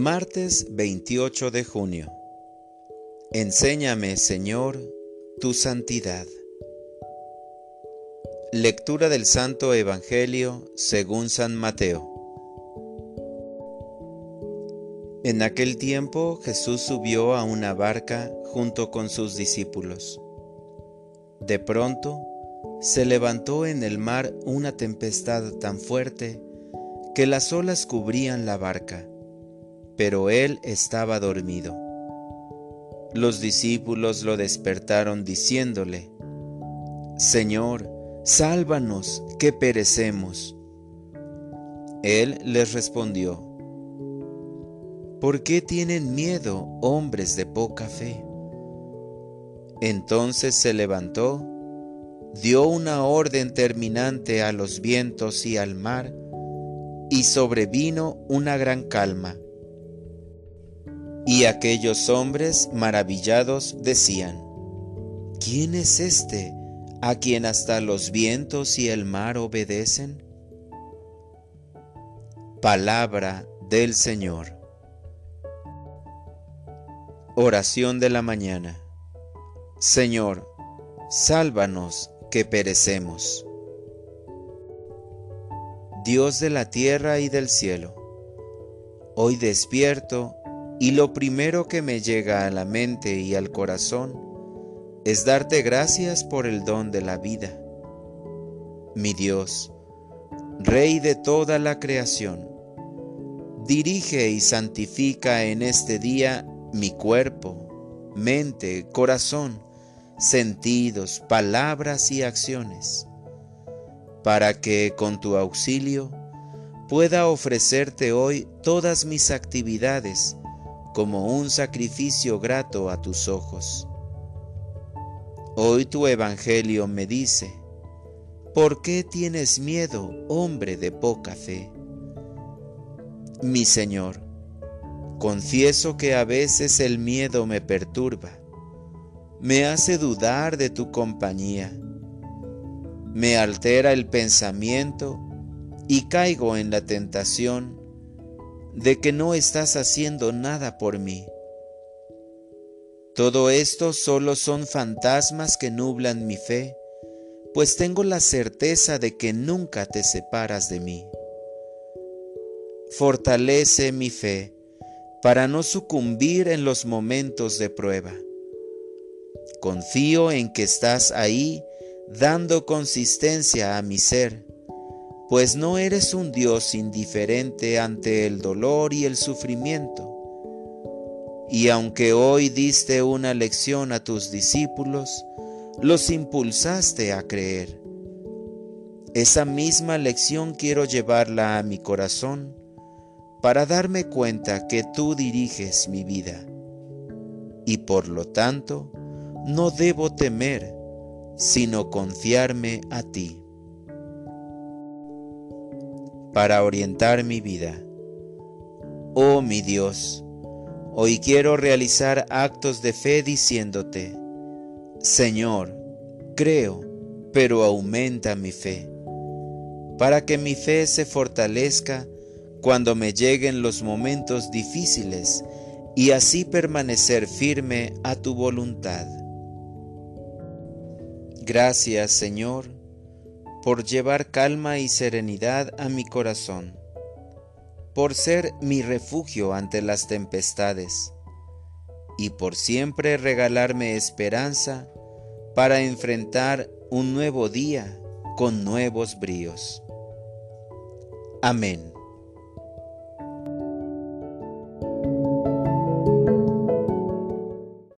Martes 28 de junio. Enséñame, Señor, tu santidad. Lectura del Santo Evangelio según San Mateo. En aquel tiempo Jesús subió a una barca junto con sus discípulos. De pronto se levantó en el mar una tempestad tan fuerte que las olas cubrían la barca pero él estaba dormido. Los discípulos lo despertaron diciéndole, Señor, sálvanos, que perecemos. Él les respondió, ¿por qué tienen miedo, hombres de poca fe? Entonces se levantó, dio una orden terminante a los vientos y al mar, y sobrevino una gran calma. Y aquellos hombres maravillados decían, ¿quién es este a quien hasta los vientos y el mar obedecen? Palabra del Señor. Oración de la mañana. Señor, sálvanos que perecemos. Dios de la tierra y del cielo, hoy despierto y lo primero que me llega a la mente y al corazón es darte gracias por el don de la vida. Mi Dios, Rey de toda la creación, dirige y santifica en este día mi cuerpo, mente, corazón, sentidos, palabras y acciones, para que con tu auxilio pueda ofrecerte hoy todas mis actividades como un sacrificio grato a tus ojos. Hoy tu Evangelio me dice, ¿por qué tienes miedo, hombre de poca fe? Mi Señor, confieso que a veces el miedo me perturba, me hace dudar de tu compañía, me altera el pensamiento y caigo en la tentación de que no estás haciendo nada por mí. Todo esto solo son fantasmas que nublan mi fe, pues tengo la certeza de que nunca te separas de mí. Fortalece mi fe para no sucumbir en los momentos de prueba. Confío en que estás ahí dando consistencia a mi ser pues no eres un Dios indiferente ante el dolor y el sufrimiento. Y aunque hoy diste una lección a tus discípulos, los impulsaste a creer. Esa misma lección quiero llevarla a mi corazón para darme cuenta que tú diriges mi vida. Y por lo tanto, no debo temer, sino confiarme a ti para orientar mi vida. Oh mi Dios, hoy quiero realizar actos de fe diciéndote, Señor, creo, pero aumenta mi fe, para que mi fe se fortalezca cuando me lleguen los momentos difíciles y así permanecer firme a tu voluntad. Gracias, Señor, por llevar calma y serenidad a mi corazón, por ser mi refugio ante las tempestades y por siempre regalarme esperanza para enfrentar un nuevo día con nuevos bríos. Amén.